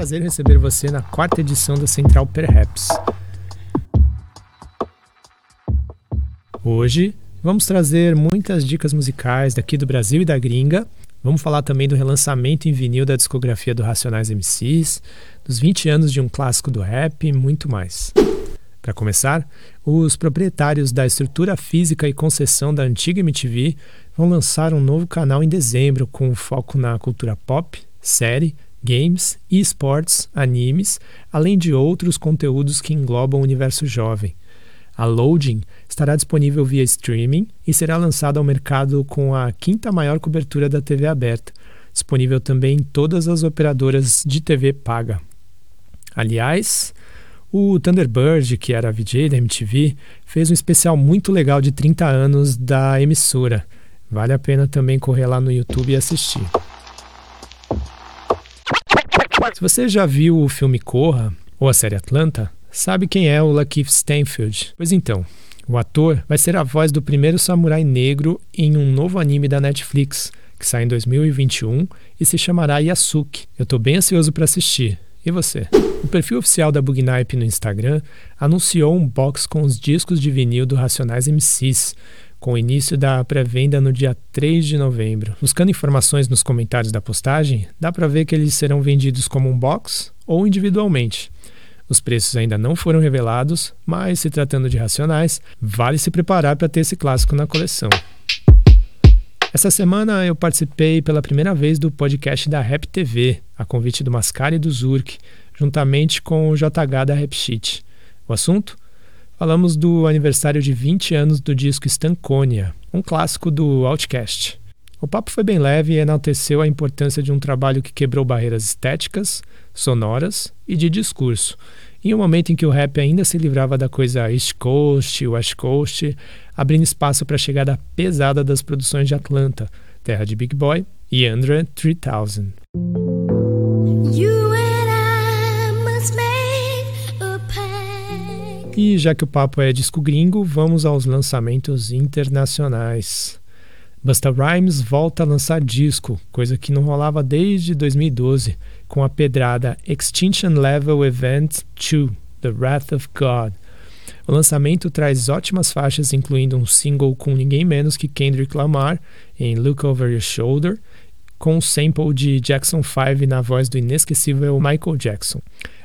prazer receber você na quarta edição da Central Perhaps. Hoje vamos trazer muitas dicas musicais daqui do Brasil e da gringa. Vamos falar também do relançamento em vinil da discografia do Racionais MCs, dos 20 anos de um clássico do rap e muito mais. Para começar, os proprietários da estrutura física e concessão da antiga MTV vão lançar um novo canal em dezembro com foco na cultura pop, série, games, esportes, animes, além de outros conteúdos que englobam o universo jovem. A Loading estará disponível via streaming e será lançada ao mercado com a quinta maior cobertura da TV aberta, disponível também em todas as operadoras de TV paga. Aliás, o Thunderbird, que era VJ da MTV, fez um especial muito legal de 30 anos da emissora. Vale a pena também correr lá no YouTube e assistir. Se você já viu o filme Corra ou a série Atlanta, sabe quem é o Lakeith Stanfield. Pois então, o ator vai ser a voz do primeiro samurai negro em um novo anime da Netflix, que sai em 2021 e se chamará Yasuki. Eu estou bem ansioso para assistir. E você? O perfil oficial da Bugnipe no Instagram anunciou um box com os discos de vinil do Racionais MCs, com o início da pré-venda no dia 3 de novembro. Buscando informações nos comentários da postagem, dá para ver que eles serão vendidos como um box ou individualmente. Os preços ainda não foram revelados, mas se tratando de Racionais, vale se preparar para ter esse clássico na coleção. Essa semana eu participei pela primeira vez do podcast da Rap TV, a convite do Mascari e do Zurk, juntamente com o JH da Rap Sheet. O assunto? Falamos do aniversário de 20 anos do disco Stanconia, um clássico do Outcast. O papo foi bem leve e enalteceu a importância de um trabalho que quebrou barreiras estéticas, sonoras e de discurso, em um momento em que o rap ainda se livrava da coisa East Coast, West Coast, abrindo espaço para a chegada pesada das produções de Atlanta, terra de Big Boy e Andre 3000. E já que o papo é disco gringo, vamos aos lançamentos internacionais. Busta Rhymes volta a lançar disco, coisa que não rolava desde 2012, com a pedrada Extinction Level Event 2, The Wrath of God. O lançamento traz ótimas faixas, incluindo um single com ninguém menos que Kendrick Lamar em Look Over Your Shoulder, com um sample de Jackson 5 na voz do inesquecível Michael Jackson.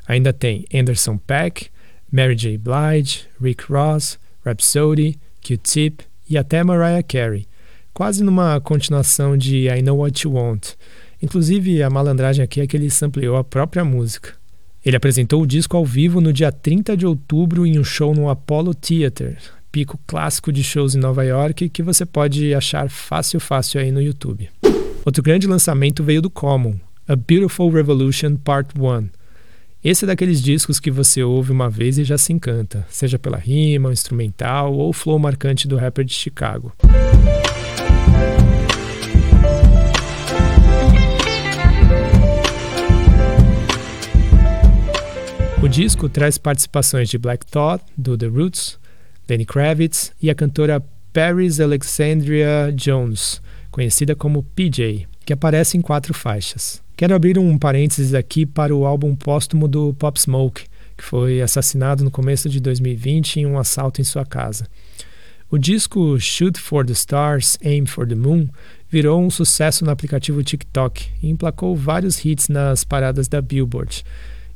Ainda tem Anderson Paak, Mary J. Blige, Rick Ross, Rhapsody, Q-Tip e até Mariah Carey quase numa continuação de I Know What You Want. Inclusive, a malandragem aqui é que ele sampleou a própria música. Ele apresentou o disco ao vivo no dia 30 de outubro em um show no Apollo Theater, pico clássico de shows em Nova York que você pode achar fácil fácil aí no YouTube. Outro grande lançamento veio do Common, A Beautiful Revolution Part 1. Esse é daqueles discos que você ouve uma vez e já se encanta, seja pela rima, o instrumental ou o flow marcante do rapper de Chicago. O disco traz participações de Black Thought, do The Roots, Lenny Kravitz e a cantora Paris Alexandria Jones, conhecida como PJ, que aparece em quatro faixas. Quero abrir um parênteses aqui para o álbum póstumo do Pop Smoke, que foi assassinado no começo de 2020 em um assalto em sua casa. O disco Shoot for the Stars, Aim for the Moon virou um sucesso no aplicativo TikTok e emplacou vários hits nas paradas da Billboard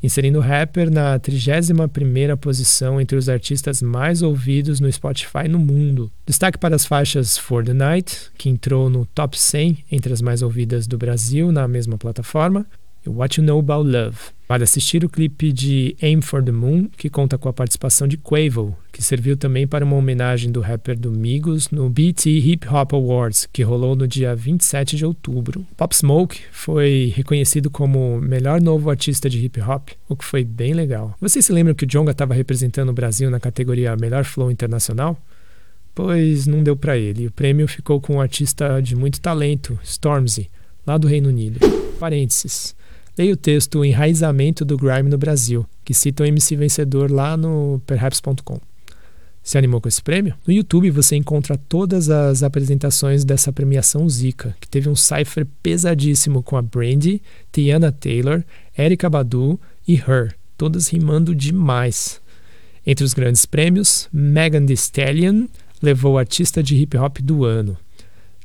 inserindo o rapper na 31ª posição entre os artistas mais ouvidos no Spotify no mundo. Destaque para as faixas For the Night, que entrou no top 100 entre as mais ouvidas do Brasil na mesma plataforma, What You Know About Love. Vale assistir o clipe de Aim for the Moon, que conta com a participação de Quavo, que serviu também para uma homenagem do rapper do Migos no BT Hip Hop Awards, que rolou no dia 27 de outubro. Pop Smoke foi reconhecido como melhor novo artista de hip hop, o que foi bem legal. Vocês se lembram que o Jonga estava representando o Brasil na categoria Melhor Flow Internacional? Pois não deu para ele. O prêmio ficou com um artista de muito talento, Stormzy, lá do Reino Unido. Parênteses. Leia o texto Enraizamento do Grime no Brasil, que cita o MC vencedor lá no perhaps.com. Se animou com esse prêmio? No YouTube você encontra todas as apresentações dessa premiação Zika, que teve um cipher pesadíssimo com a Brandy, Tiana Taylor, Erika Badu e Her, todas rimando demais. Entre os grandes prêmios, Megan Thee Stallion levou artista de hip hop do ano.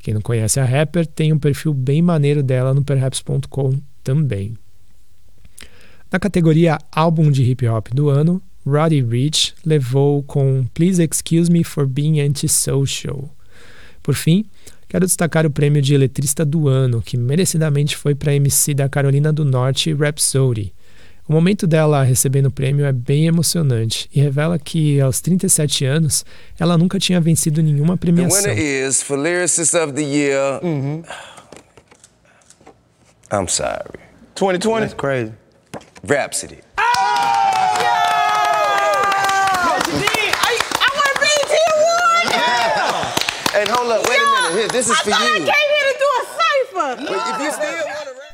Quem não conhece a rapper tem um perfil bem maneiro dela no perhaps.com também. Na categoria Álbum de Hip Hop do Ano, Roddy Rich levou com Please Excuse Me for Being Antisocial. Por fim, quero destacar o prêmio de Eletrista do Ano, que merecidamente foi para a MC da Carolina do Norte, Rhapsody. O momento dela recebendo o prêmio é bem emocionante e revela que, aos 37 anos, ela nunca tinha vencido nenhuma premiação. The winner is for Lyricist of the Year. Mm -hmm. I'm sorry. 2020? That's crazy. Rhapsody. Oh, yeah! I, I want BET Award! Yeah! And hold up, wait yeah. a minute. Here, this is I for you. I came here to do a cipher. But if you still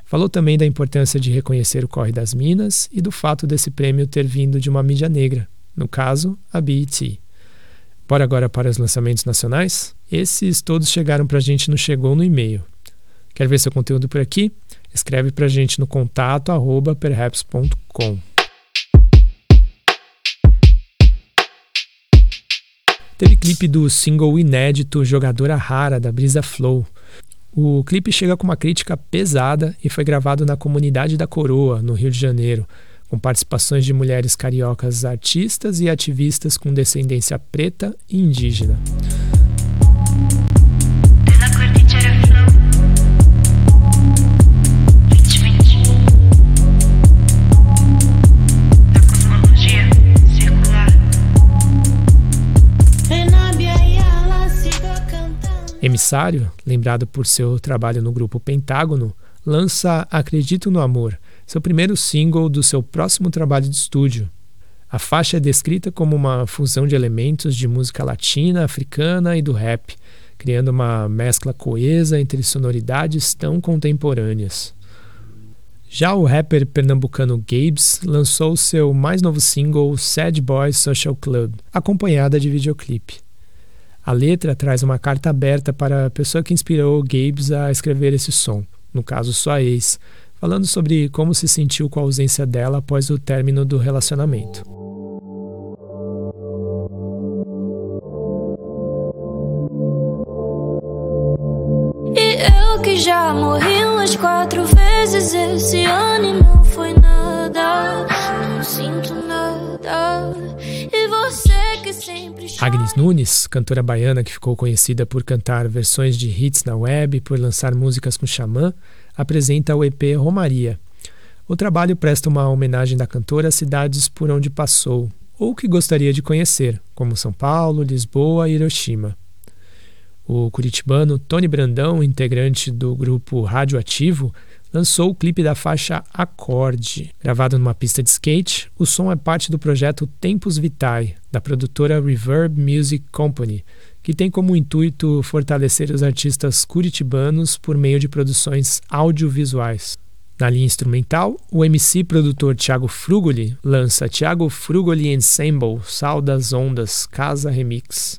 Falou também da importância de reconhecer o corre das minas e do fato desse prêmio ter vindo de uma mídia negra, no caso, a BET. Bora agora para os lançamentos nacionais? Esses todos chegaram para a gente no Chegou no e-mail. Quer ver seu conteúdo por aqui? Escreve para a gente no contato arroba perhaps.com. Teve clipe do single inédito Jogadora Rara da Brisa Flow. O clipe chega com uma crítica pesada e foi gravado na comunidade da Coroa, no Rio de Janeiro, com participações de mulheres cariocas artistas e ativistas com descendência preta e indígena. Emissário, lembrado por seu trabalho no grupo Pentágono, lança Acredito no Amor, seu primeiro single do seu próximo trabalho de estúdio. A faixa é descrita como uma fusão de elementos de música latina, africana e do rap, criando uma mescla coesa entre sonoridades tão contemporâneas. Já o rapper pernambucano Gabes lançou seu mais novo single Sad Boys Social Club, acompanhada de videoclipe. A letra traz uma carta aberta para a pessoa que inspirou Gabes a escrever esse som, no caso sua ex, falando sobre como se sentiu com a ausência dela após o término do relacionamento. E eu que já morri umas quatro vezes esse ano e não foi nada, não sinto nada. Agnes Nunes, cantora baiana que ficou conhecida por cantar versões de hits na web e por lançar músicas com xamã, apresenta o EP Romaria. O trabalho presta uma homenagem da cantora às cidades por onde passou ou que gostaria de conhecer, como São Paulo, Lisboa e Hiroshima. O curitibano Tony Brandão, integrante do grupo Radioativo, lançou o clipe da faixa Acorde. Gravado numa pista de skate, o som é parte do projeto Tempos Vitae, da produtora Reverb Music Company, que tem como intuito fortalecer os artistas curitibanos por meio de produções audiovisuais. Na linha instrumental, o MC produtor Thiago Frugoli lança Thiago Frugoli Ensemble Sal das Ondas Casa Remix.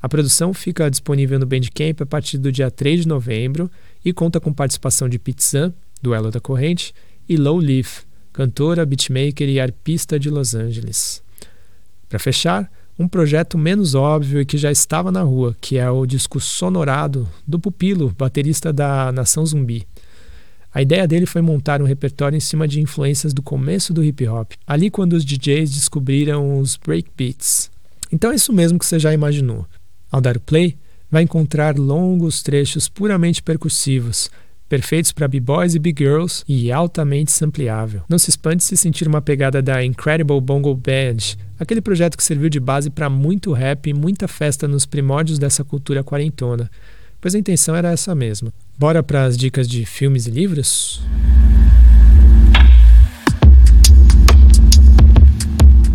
A produção fica disponível no Bandcamp a partir do dia 3 de novembro e conta com participação de Pizzan, Duelo da Corrente, e Low Leaf, cantora, beatmaker e arpista de Los Angeles. Para fechar, um projeto menos óbvio e que já estava na rua, que é o disco Sonorado do Pupilo, baterista da Nação Zumbi. A ideia dele foi montar um repertório em cima de influências do começo do hip hop, ali quando os DJs descobriram os breakbeats. Então é isso mesmo que você já imaginou. Ao dar o play, vai encontrar longos trechos puramente percussivos, perfeitos para b-boys e b-girls e altamente sampleável. Não se espante se sentir uma pegada da Incredible Bongo Band, aquele projeto que serviu de base para muito rap e muita festa nos primórdios dessa cultura quarentona, pois a intenção era essa mesma. Bora para as dicas de filmes e livros?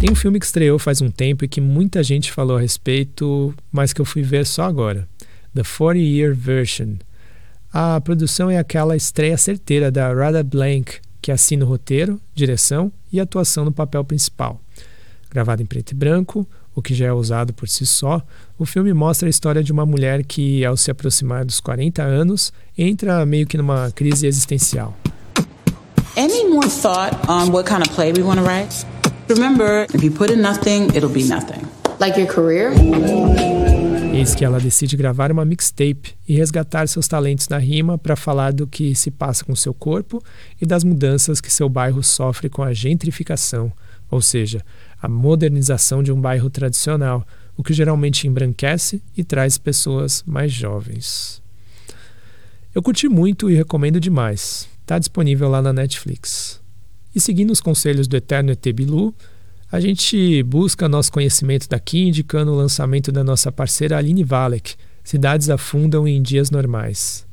Tem um filme que estreou faz um tempo e que muita gente falou a respeito, mas que eu fui ver só agora. The 40 Year Version. A produção é aquela estreia certeira da Rada Blank, que assina o roteiro, direção e atuação no papel principal. Gravado em preto e branco, o que já é usado por si só, o filme mostra a história de uma mulher que, ao se aproximar dos 40 anos, entra meio que numa crise existencial. Any more thought on what kind of play we want to write? Remember, if you put in nothing, it'll be nothing. Like your career? Eis que ela decide gravar uma mixtape e resgatar seus talentos na rima para falar do que se passa com seu corpo e das mudanças que seu bairro sofre com a gentrificação, ou seja, a modernização de um bairro tradicional, o que geralmente embranquece e traz pessoas mais jovens. Eu curti muito e recomendo demais. Está disponível lá na Netflix. E seguindo os conselhos do eterno ET Bilu, a gente busca nosso conhecimento daqui, indicando o lançamento da nossa parceira Aline Valek, Cidades Afundam em Dias Normais.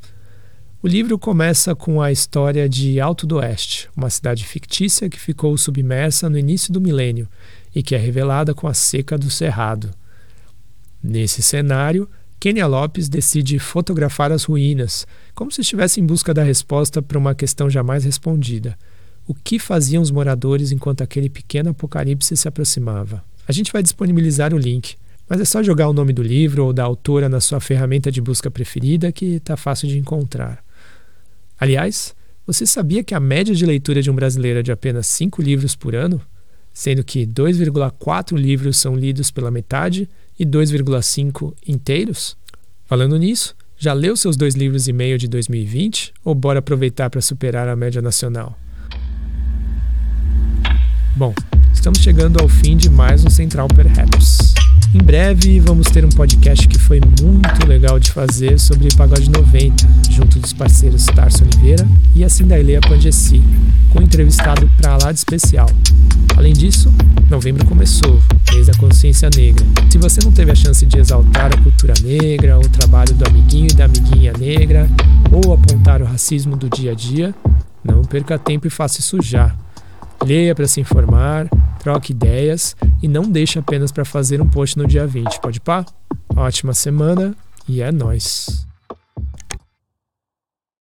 O livro começa com a história de Alto do Oeste, uma cidade fictícia que ficou submersa no início do milênio e que é revelada com a seca do Cerrado. Nesse cenário, Kenia Lopes decide fotografar as ruínas, como se estivesse em busca da resposta para uma questão jamais respondida – o que faziam os moradores enquanto aquele pequeno apocalipse se aproximava. A gente vai disponibilizar o link, mas é só jogar o nome do livro ou da autora na sua ferramenta de busca preferida que está fácil de encontrar. Aliás, você sabia que a média de leitura de um brasileiro é de apenas 5 livros por ano? Sendo que 2,4 livros são lidos pela metade e 2,5 inteiros? Falando nisso, já leu seus dois livros e meio de 2020 ou bora aproveitar para superar a média nacional? Bom, estamos chegando ao fim de mais um Central Perhaps. Em breve vamos ter um podcast que foi muito legal de fazer sobre Pagode 90, junto dos parceiros Tarso Oliveira e a Cindaileia Pangessi, com um entrevistado pra lá de especial. Além disso, novembro começou, mês da consciência negra. Se você não teve a chance de exaltar a cultura negra, o trabalho do amiguinho e da amiguinha negra, ou apontar o racismo do dia a dia, não perca tempo e faça isso já. Leia para se informar, troque ideias e não deixe apenas para fazer um post no dia 20. Pode pá? Ótima semana e é nós.